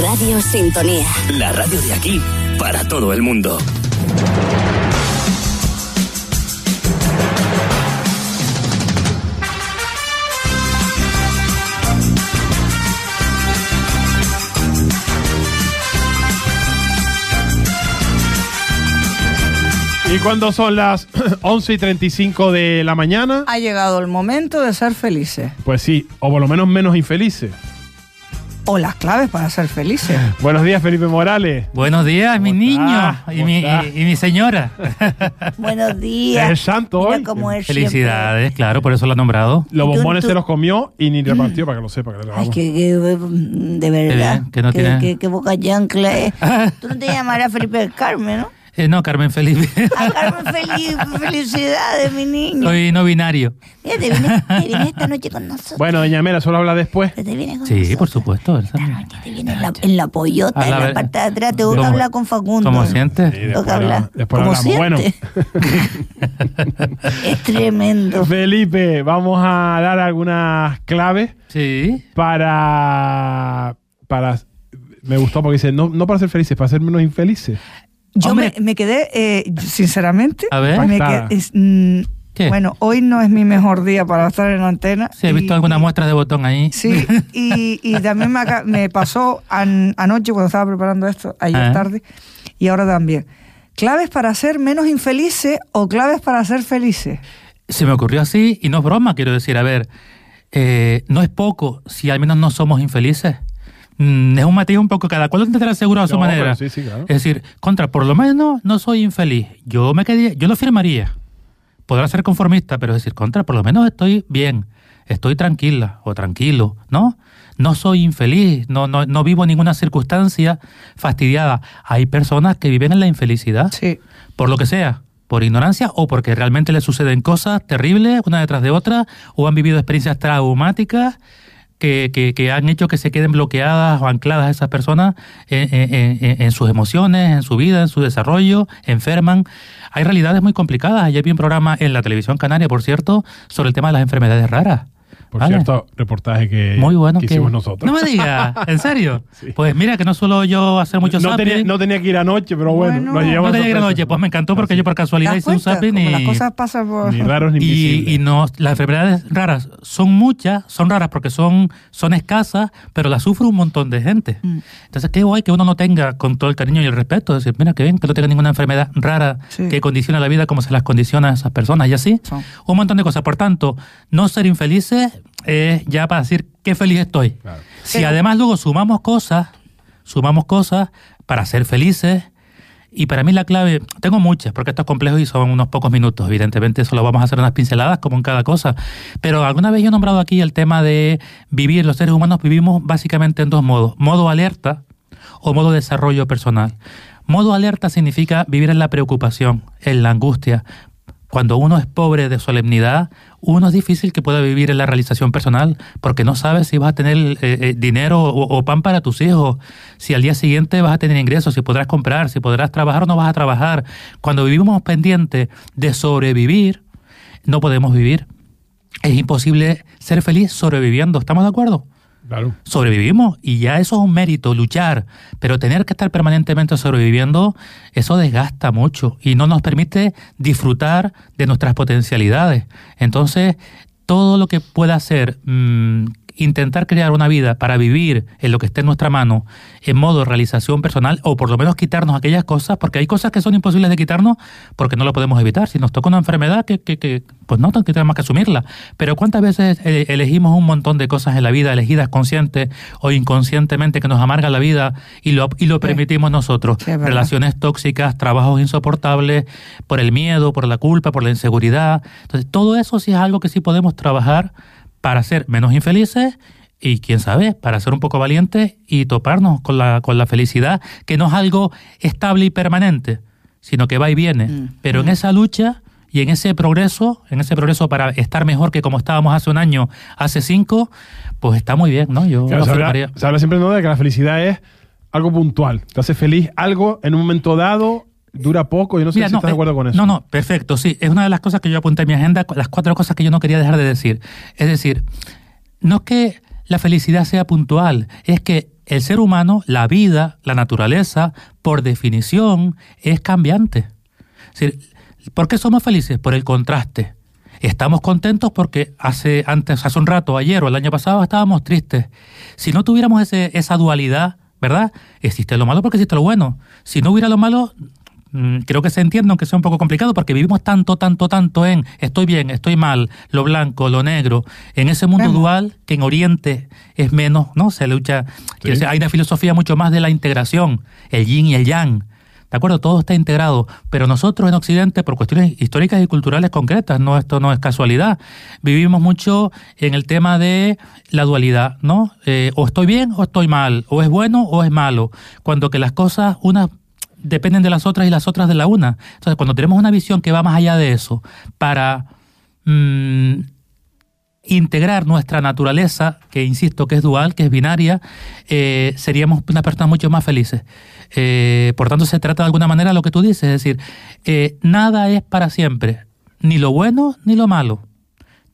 Radio Sintonía. La radio de aquí para todo el mundo. Y cuando son las 11 y 35 de la mañana, Ha llegado el momento de ser felices. pues sí, o por lo menos menos infelices. O las claves para ser felices. Buenos días, Felipe Morales. Buenos días, mi ¿Cómo niño y ¿Cómo mi, y, y mi señora. Buenos días. Es el santo Mira hoy. cómo es Felicidades, claro, por eso lo ha nombrado. Los ¿Y tú- bombones tú- se los comió y ni repartió, para que lo sepa. Que. Ay, que, que, de verdad. bien, que no que, tiene- que- que boca chancla es. Tú no te llamarás Felipe del Carmen, ¿no? Eh, no, Carmen Felipe. A Carmen, feliz, felicidades, mi niño. Soy no binario. Mira, te vienes, te vienes esta noche con nosotros. Bueno, doña Mela, solo habla después. Te vienes con Sí, nosotros. por supuesto. Esta noche te vienes en la, en la pollota, A en la parte de atrás. Te voy a ¿Cómo- hablar con Facundo. ¿Cómo sientes? Sí, Tengo después que hablar. después ¿Cómo hablamos. Bueno, es tremendo. Felipe, vamos a dar algunas claves Sí. para. para me gustó porque dice, no, no para ser felices, para ser menos infelices. Yo Hombre. me, me quedé, eh, sinceramente, A ver. me quedé- es, mm, ¿Qué? bueno, hoy no es mi mejor día para estar en la antena. Sí, he visto y- algunas muestras de botón ahí. Sí, y, y también me, pasó an- anoche cuando estaba preparando esto, ayer Ah. tarde, y ahora también. ¿Claves para ser menos infelices o claves para ser felices? Se me ocurrió así y no es broma, quiero decir. A ver, eh, no es poco si al menos no somos infelices. Mm, es un matiz un poco, cada cual lo tendrá seguro a su No, manera. pero sí, sí, claro. Es decir, contra, por lo menos no soy infeliz. Yo me quedé, yo lo firmaría. Podrá ser conformista, pero es decir, contra, por lo menos estoy bien, estoy tranquila o tranquilo, ¿no? No soy infeliz, no, no, no vivo ninguna circunstancia fastidiada. Hay personas que viven en la infelicidad Sí. por lo que sea, por ignorancia o porque realmente les suceden cosas terribles una detrás de otra o han vivido experiencias traumáticas que, que- que han hecho que se queden bloqueadas o ancladas esas personas en, en- sus emociones, en su vida, en su desarrollo, enferman. Hay realidades muy complicadas. Ayer vi un programa en la televisión canaria, por cierto, sobre el tema de las enfermedades raras. Por ¿Vale? cierto, reportaje que, Muy bueno. que que- hicimos nosotros. No me digas, ¿en serio? Sí. Pues mira, que no suelo yo hacer mucho no, tenía, no tenía que ir anoche, pero bueno, Bueno. nos llevamos No tenía que ir anoche, pues me encantó porque Así. yo por ¿Te casualidad hice un zapping y... las cosas pasan por... Ni raros ni y, y no, las enfermedades raras son muchas, son raras porque son, son escasas, pero las sufre un montón de gente. Mm. Entonces, qué guay que uno no tenga, con todo el cariño y el respeto, decir, mira, qué bien que no tenga ninguna enfermedad rara Sí. que condiciona la vida como se las condiciona a esas personas y así. Son. Un montón de cosas. Por tanto, no ser infelices es ya para decir qué feliz estoy. Claro. Si Pero- además luego sumamos cosas, sumamos cosas para ser felices, y para mí la clave, tengo muchas, porque esto es complejo y son unos pocos minutos, evidentemente solo vamos a hacer unas pinceladas como en cada cosa, pero alguna vez yo he nombrado aquí el tema de vivir, los seres humanos vivimos básicamente en dos modos, modo alerta o modo desarrollo personal. Modo alerta significa vivir en la preocupación, en la angustia. Cuando uno es pobre de solemnidad, uno es difícil que pueda vivir en la realización personal porque no sabes si vas a tener eh, eh, dinero o, o pan para tus hijos, si al día siguiente vas a tener ingresos, si podrás comprar, si podrás trabajar o no vas a trabajar. Cuando vivimos pendientes de sobrevivir, no podemos vivir. Es imposible ser feliz sobreviviendo, ¿estamos de acuerdo? Claro. sobrevivimos y ya eso es un mérito, luchar, pero tener que estar permanentemente sobreviviendo, eso desgasta mucho y no nos permite disfrutar de nuestras potencialidades. Entonces, todo lo que pueda hacer, mm, intentar crear una vida para vivir en lo que esté en nuestra mano, en modo realización personal, o por lo menos quitarnos aquellas cosas, porque hay cosas que son imposibles de quitarnos porque no lo podemos evitar. Si nos toca una enfermedad, que, que, que pues no, que tenemos que asumirla. Pero ¿cuántas veces eh, elegimos un montón de cosas en la vida, elegidas consciente o inconscientemente, que nos amarga la vida y lo, y lo permitimos nosotros? Sí. Relaciones tóxicas, trabajos insoportables, por el miedo, por la culpa, por la inseguridad. Entonces, todo eso sí es algo que sí podemos trabajar para ser menos infelices y, quién sabe, para ser un poco valientes y toparnos con la, con la felicidad, que no es algo estable y permanente, sino que va y viene. Mm. Pero en esa lucha y en ese progreso, en ese progreso para estar mejor que como estábamos hace un año, hace cinco, pues está muy bien, ¿no? Yo Claro, lo se, habla, firmaría. se habla siempre ¿no? de que la felicidad es algo puntual. Te hace feliz algo en un momento dado, dura poco. Yo no sé Mira, si no, estás de eh, acuerdo con eso. No, no, perfecto, sí. Es una de las cosas que yo apunté en mi agenda, las cuatro cosas que yo no quería dejar de decir. Es decir, no es que la felicidad sea puntual, es que el ser humano, la vida, la naturaleza, por definición, es cambiante. Es decir, ¿Por qué somos felices? Por el contraste. Estamos contentos porque hace antes, hace un rato, ayer o el año pasado estábamos tristes. Si no tuviéramos ese, esa dualidad, ¿verdad? Existe lo malo porque existe lo bueno. Si no hubiera lo malo, creo que se entiende, aunque sea un poco complicado, porque vivimos tanto, tanto, tanto en estoy bien, estoy mal, lo blanco, lo negro, en ese mundo dual que en Oriente es menos, ¿no? Se lucha, decir, hay una filosofía mucho más de la integración, el yin y el yang. ¿De acuerdo? Todo está integrado, pero nosotros en Occidente, por cuestiones históricas y culturales concretas, no esto no es casualidad, vivimos mucho en el tema de la dualidad, ¿no? Eh, o estoy bien o estoy mal, o es bueno o es malo, cuando que las cosas, unas dependen de las otras y las otras de la una. Entonces, cuando tenemos una visión que va más allá de eso, para mm, integrar nuestra naturaleza, que insisto que es dual, que es binaria, eh, seríamos unas personas mucho más felices. Eh, por tanto, se trata de alguna manera lo que tú dices, es decir, eh, nada es para siempre, ni lo bueno ni lo malo.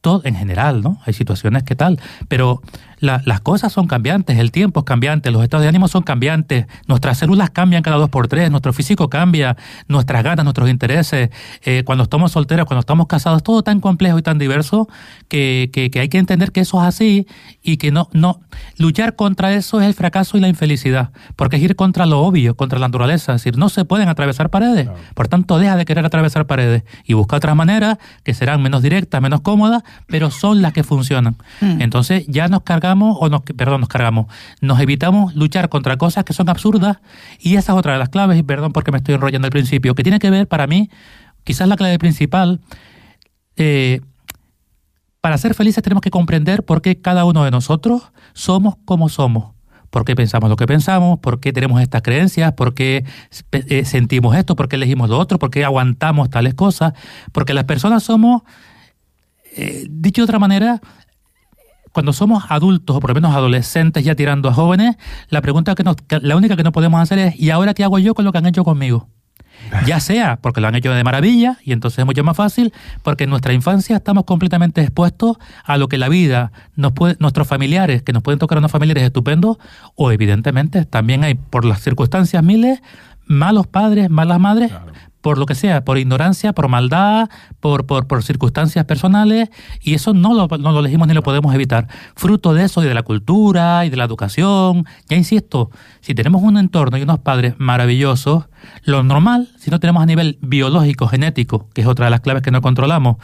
Todo en general, ¿no? Hay situaciones que tal, pero la- las cosas son cambiantes, el tiempo es cambiante, los estados de ánimo son cambiantes, nuestras células cambian cada dos por tres, nuestro físico cambia, nuestras ganas, nuestros intereses, eh, cuando estamos solteros, cuando estamos casados, todo tan complejo y tan diverso que, que- que hay que entender que eso es así y que no, no, luchar contra eso es el fracaso y la infelicidad, porque es ir contra lo obvio, contra la naturaleza, es decir, no se pueden atravesar paredes, por tanto deja de querer atravesar paredes y busca otras maneras que serán menos directas, menos cómodas, pero son las que funcionan. Entonces ya nos cargamos, o nos, perdón, nos cargamos, nos evitamos luchar contra cosas que son absurdas y esa es otra de las claves, perdón porque me estoy enrollando al principio, que tiene que ver para mí, quizás la clave principal, eh, para ser felices tenemos que comprender por qué cada uno de nosotros somos como somos. ¿Por qué pensamos lo que pensamos? ¿Por qué tenemos estas creencias? ¿Por qué eh, sentimos esto? ¿Por qué elegimos lo otro? ¿Por qué aguantamos tales cosas? Porque las personas somos, eh, dicho de otra manera, cuando somos adultos o por lo menos adolescentes ya tirando a jóvenes, la pregunta que nos, que la única que no podemos hacer es ¿y ahora qué hago yo con lo que han hecho conmigo? Ya sea porque lo han hecho de maravilla y entonces es mucho más fácil, porque en nuestra infancia estamos completamente expuestos a lo que la vida, nos puede, nuestros familiares, que nos pueden tocar a unos familiares estupendos, o evidentemente también hay por las circunstancias miles, malos padres, malas madres, por lo que sea, por ignorancia, por maldad, por, por, por circunstancias personales, y eso no lo, no lo elegimos ni lo podemos evitar. Fruto de eso y de la cultura y de la educación, ya insisto, si tenemos un entorno y unos padres maravillosos, lo normal, si no tenemos a nivel biológico, genético, que es otra de las claves que no controlamos,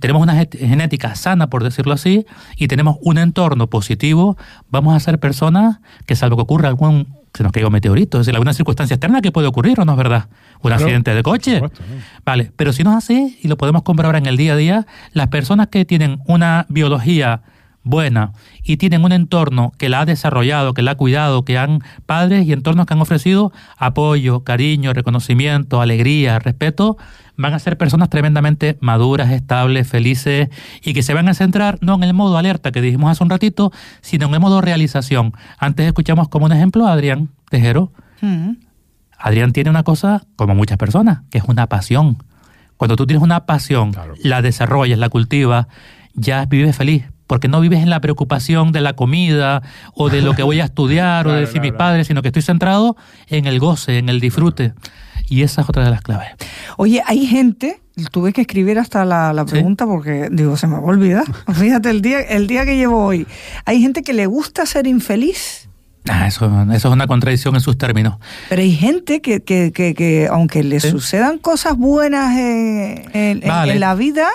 tenemos una genética sana, por decirlo así, y tenemos un entorno positivo, vamos a ser personas que salvo que ocurra algún se nos caiga un meteorito, es decir, alguna circunstancia externa que puede ocurrir, ¿o no es verdad? Un accidente de coche. por supuesto, ¿no? Vale, pero si no es así, y lo podemos comprobar en el día a día, las personas que tienen una biología buena y tienen un entorno que la ha desarrollado, que la ha cuidado, que han padres y entornos que han ofrecido apoyo, cariño, reconocimiento, alegría, respeto, van a ser personas tremendamente maduras, estables, felices y que se van a centrar no en el modo alerta que dijimos hace un ratito, sino en el modo realización. Antes escuchamos como un ejemplo a Adrián Tejero. Mm. Adrián tiene una cosa, como muchas personas, que es una pasión. Cuando tú tienes una pasión, Claro. la desarrollas, la cultivas, ya vives feliz. Porque no vives en la preocupación de la comida o de lo que voy a estudiar o de Claro, decir mis claro. padres, sino que estoy centrado en el goce, en el disfrute. Y esa es otra de las claves. Oye, hay gente, tuve que escribir hasta la, la Sí. pregunta porque digo, se me va a olvidar. Fíjate, el día, el día que llevo hoy. Hay gente que le gusta ser infeliz. Ah, eso, eso es una contradicción en sus términos. Pero hay gente que, que, que, que aunque le Sí. sucedan cosas buenas eh, en, en- Vale. en la vida,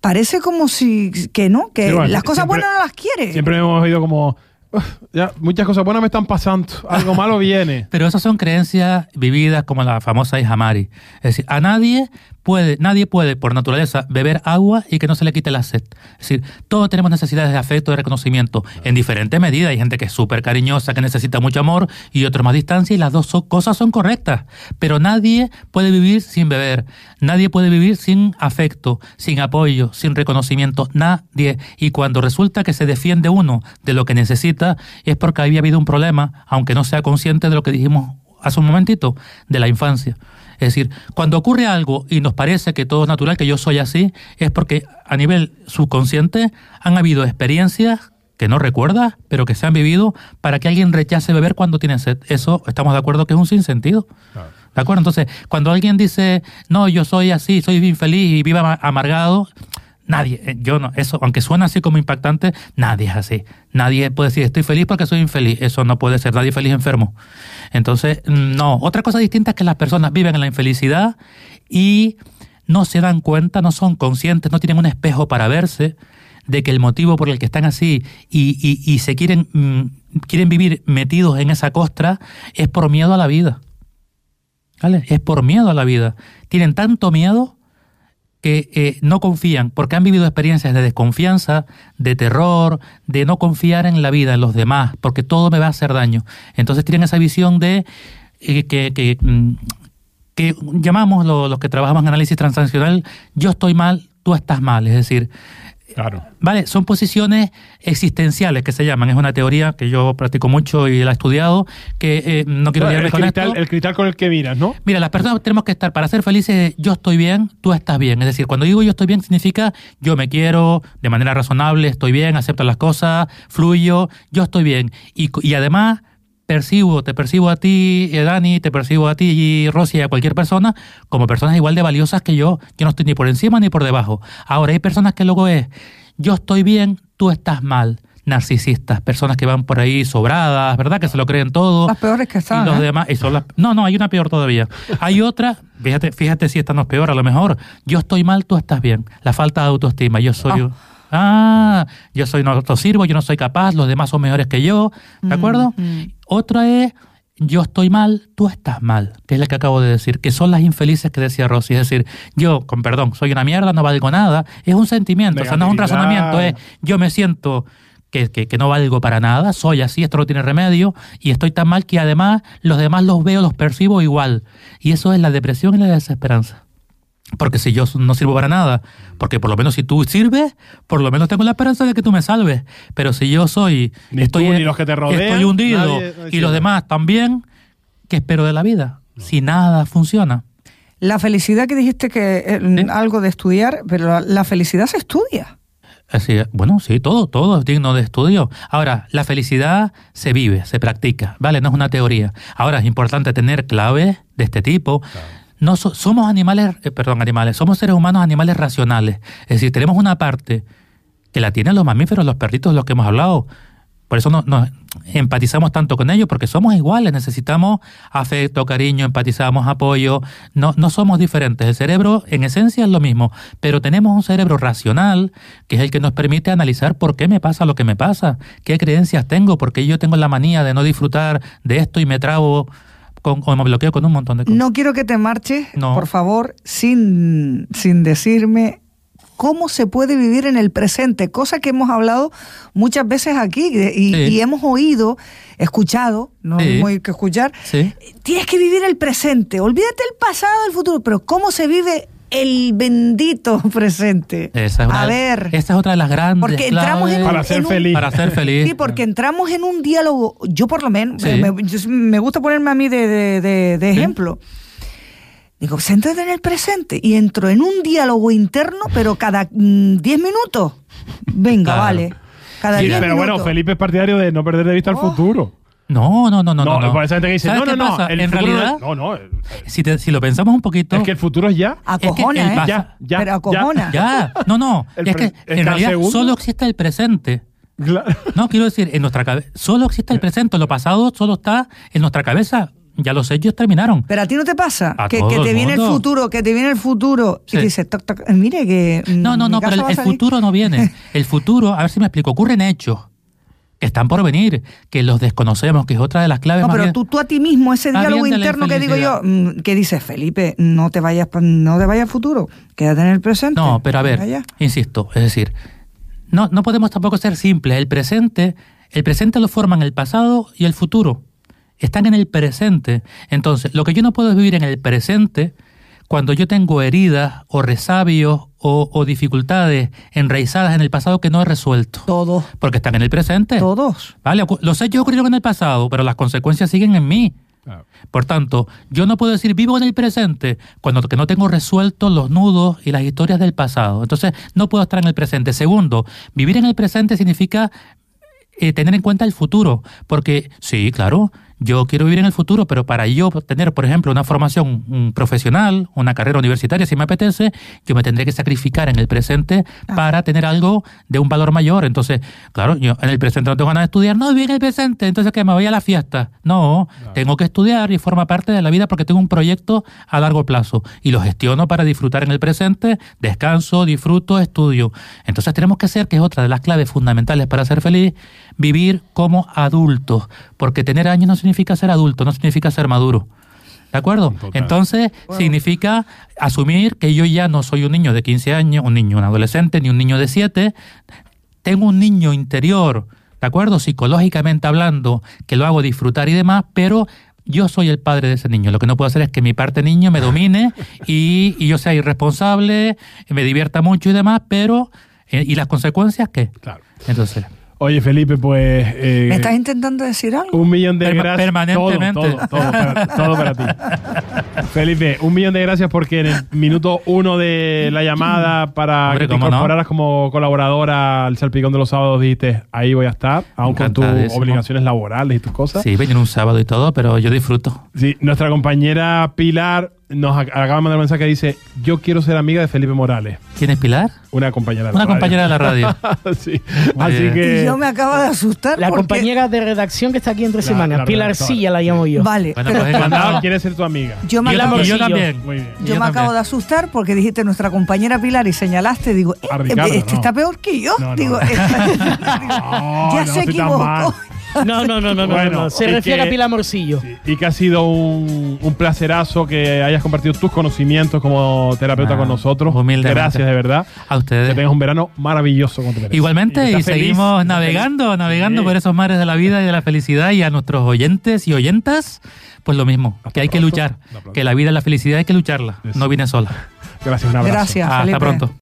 parece como si que no, que Sí, bueno, las cosas siempre- buenas no las quiere. Siempre hemos oído como, "Uf, ya, muchas cosas buenas me están pasando, algo malo viene. Pero esas son creencias vividas como la famosa hija Mari. Es decir, a nadie puede, nadie puede por naturaleza beber agua y que no se le quite la sed. Es decir, todos tenemos necesidades de afecto, de reconocimiento, en diferente medida. Hay gente que es súper cariñosa, que necesita mucho amor y otros más distancia y las dos cosas son correctas. Pero nadie puede vivir sin beber, nadie puede vivir sin afecto, sin apoyo, sin reconocimiento, nadie. Y cuando resulta que se defiende uno de lo que necesita es porque había habido un problema, aunque no sea consciente de lo que dijimos hace un momentito, de la infancia. Es decir, cuando ocurre algo y nos parece que todo es natural, que yo soy así, es porque a nivel subconsciente han habido experiencias que no recuerdas, pero que se han vivido para que alguien rechace beber cuando tiene sed. Eso estamos de acuerdo que es un sinsentido. ¿De acuerdo? Entonces, cuando alguien dice, no, yo soy así, soy infeliz y viva ama- amargado, nadie, eh, yo no, eso, aunque suena así como impactante, nadie es así. Nadie puede decir, estoy feliz porque soy infeliz. Eso no puede ser, nadie feliz enfermo. Entonces, no. Otra cosa distinta es que las personas viven en la infelicidad y no se dan cuenta, no son conscientes, no tienen un espejo para verse de que el motivo por el que están así y, y- y se quieren, mm, quieren vivir metidos en esa costra es por miedo a la vida. ¿Vale? Es por miedo a la vida. Tienen tanto miedo que eh, no confían, porque han vivido experiencias de desconfianza, de terror, de no confiar en la vida, en los demás, porque todo me va a hacer daño. Entonces tienen esa visión de eh, que, que, mm, que llamamos lo- los que trabajamos en análisis transaccional, yo estoy mal, tú estás mal. Es decir, Claro. Vale, son posiciones existenciales que se llaman. Es una teoría que yo practico mucho y la he estudiado, que eh, no quiero el, liarme con cristal, esto. el cristal con el que miras, ¿no? Mira, las personas tenemos que estar, para ser felices, yo estoy bien, tú estás bien. Es decir, cuando digo yo estoy bien, significa yo me quiero de manera razonable, estoy bien, acepto las cosas, fluyo, yo estoy bien. Y, y además percibo, te percibo a ti, eh, Dani, te percibo a ti, y Rosy, a cualquier persona, como personas igual de valiosas que yo. Yo no estoy ni por encima ni por debajo. Ahora, hay personas que luego es, yo estoy bien, tú estás mal. Narcisistas, personas que van por ahí sobradas, ¿verdad? Que se lo creen todo. Las peores que están. Y los ¿eh? demás, y son las- no, no, hay una peor todavía. Hay otra, fíjate, fíjate si esta no es peor, a lo mejor. Yo estoy mal, tú estás bien. La falta de autoestima. Yo soy. Ah, yo soy no autosirvo, yo no soy capaz, los demás son mejores que yo. ¿De acuerdo? Otra es. Yo estoy mal, tú estás mal, que es la que acabo de decir, que son las infelices que decía Rosy. Es decir, yo, con perdón, soy una mierda, no valgo nada. Es un sentimiento, o sea, no es un razonamiento, es yo me siento que, que- que no valgo para nada, soy así, esto no tiene remedio, y estoy tan mal que además los demás los veo, los percibo igual. Y eso es la depresión y la desesperanza. Porque si yo no sirvo para nada, porque por lo menos si tú sirves, por lo menos tengo la esperanza de que tú me salves. Pero si yo soy, Ni estoy, tú ni los que te rodean, estoy hundido nadie- y los demás también, ¿qué espero de la vida? Si nada funciona. La felicidad que dijiste que eh, Sí. algo de estudiar, pero la, la felicidad se estudia. Así. Bueno, sí, todo, todo es digno de estudio. Ahora, la felicidad se vive, se practica, ¿vale? No es una teoría. Ahora, es importante tener claves de este tipo. No so- somos animales, eh, perdón, animales, somos seres humanos animales racionales. Es decir, tenemos una parte que la tienen los mamíferos, los perritos, los que hemos hablado. Por eso nos, nos empatizamos tanto con ellos, porque somos iguales, necesitamos afecto, cariño, empatizamos, apoyo, no, no somos diferentes. El cerebro en esencia es lo mismo, pero tenemos un cerebro racional, que es el que nos permite analizar por qué me pasa lo que me pasa, qué creencias tengo, por qué yo tengo la manía de no disfrutar de esto y me trabo con, o me bloqueo con un montón de cosas. No quiero que te marches, No. por favor, sin, sin decirme cómo se puede vivir en el presente, cosa que hemos hablado muchas veces aquí y, Sí. y hemos oído, escuchado, no Sí. hemos que escuchar. Sí. Tienes que vivir el presente, olvídate el pasado, el futuro, pero ¿cómo se vive el bendito presente? Esa es una, A ver, esa es otra de las grandes porque entramos en, Para ser en un- feliz. para ser feliz. Sí, porque entramos en un diálogo, yo por lo menos, Sí. me, yo- me gusta ponerme a mí de, de- de- de ejemplo. Digo, céntrate en el presente y entro en un diálogo interno, pero cada mm, 10 minutos. Venga, Claro. vale. Cada Sí, 10 pero minutos. bueno, Felipe es partidario de no perder de vista el Oh. futuro. No, no, no, no, no. no. por esa gente que dice, ¿Sabes no, no, qué no. el en futuro no- realidad, No, no. si, te- si lo pensamos un poquito, Es que el futuro es ya. Acojona, es que el ¿eh? Ya, ya. pero acojona. Ya, no, no. El es que en realidad segundo. solo existe el presente. Claro. No, quiero decir, en nuestra cabeza, solo existe el presente. Lo pasado solo está en nuestra cabeza. Ya los hechos terminaron. Pero a ti no te pasa A que, todo que te el viene el futuro, que te viene el futuro Sí. y dices, toc, toc, mire que. mm, No, no, mi no, pero el, el salir". futuro no viene. El futuro, a ver si me explico, ocurren hechos que están por venir, que los desconocemos, que es otra de las claves No, más pero bien- tú, tú a ti mismo, ese diálogo interno que digo yo, mm, que dices, Felipe, no te vayas no te vayas al futuro, quédate en el presente. No, pero a ver, insisto, es decir, no, no podemos tampoco ser simples. El presente, el presente lo forman el pasado y el futuro. Están en el presente. Entonces, lo que yo no puedo es vivir en el presente cuando yo tengo heridas o resabios o, o dificultades enraizadas en el pasado que no he resuelto. Todos, Porque están en el presente. todos. ¿Vale? Los hechos ocurrieron en el pasado, pero las consecuencias siguen en mí. Claro. Por tanto, yo no puedo decir vivo en el presente cuando que no tengo resueltos los nudos y las historias del pasado. Entonces, no puedo estar en el presente. Segundo, vivir en el presente significa eh, tener en cuenta el futuro, porque sí, claro, yo quiero vivir en el futuro, pero para yo tener, por ejemplo, una formación profesional, una carrera universitaria, si me apetece, yo me tendré que sacrificar en el presente para tener algo de un valor mayor. Entonces, claro, yo en el presente no tengo ganas de estudiar, no, vive en el presente, entonces que me voy a la fiesta. No, tengo que estudiar y forma parte de la vida porque tengo un proyecto a largo plazo y lo gestiono para disfrutar en el presente, descanso, disfruto, estudio. Entonces tenemos que ser, que es otra de las claves fundamentales para ser feliz, vivir como adultos, porque tener años no significa ser adulto, no significa ser maduro. ¿De acuerdo? Entonces, significa asumir que yo ya no soy un niño de 15 años, un niño, un adolescente, ni un niño de 7. Tengo un niño interior, ¿de acuerdo? Psicológicamente hablando, que lo hago disfrutar y demás, pero yo soy el padre de ese niño. Lo que no puedo hacer es que mi parte niño me domine y, y yo sea irresponsable, me divierta mucho y demás, pero... eh, ¿Y las consecuencias qué? Claro. Entonces, Oye, Felipe, pues. eh, ¿Me estás intentando decir algo? Un millón de Perma- gracias. permanentemente. Todo, todo, todo para, todo para ti. Felipe, un millón de gracias porque en el minuto uno de la llamada para Hombre, que te no. incorporaras como colaboradora al Salpicón de los Sábados dijiste, ahí voy a estar, aun con tus obligaciones laborales y tus cosas. sí, venir un sábado y todo, pero yo disfruto. Sí, nuestra compañera Pilar nos ac- acaba de mandar un mensaje que dice, yo quiero ser amiga de Felipe Morales, ¿Quién es Pilar? una compañera de la Una radio. compañera de la radio. sí. Muy Así bien. que... Y yo me acabo de asustar. La porque- compañera de redacción que está aquí entre semanas, la Pilar. Silla la llamo yo. Vale, Bueno, pues Mandado quiere ser tu amiga. yo me Y acabo, yo también. Muy bien. yo yo me acabo de asustar porque dijiste nuestra compañera Pilar y señalaste, digo, eh, Ricardo, este no. está peor que yo. No, no, digo, no. esta- No, ya no se equivocó. No, no, no, no, no, Bueno, no. Se refiere que- a Pilar Morcillo. Sí, y que ha sido un, un placerazo que hayas compartido tus conocimientos como terapeuta Ah, con nosotros. humildemente. Gracias, de verdad. A ustedes. Que tengas un verano maravilloso te mereces. Igualmente, y, feliz, seguimos navegando, feliz. navegando Sí. por esos mares de la vida y de la felicidad y a nuestros oyentes y oyentas, pues lo mismo, Hasta que hay que luchar, Hasta que la vida y la felicidad hay que lucharla, Eso. no viene sola. Gracias, un abrazo. Gracias, Hasta Felipe. pronto.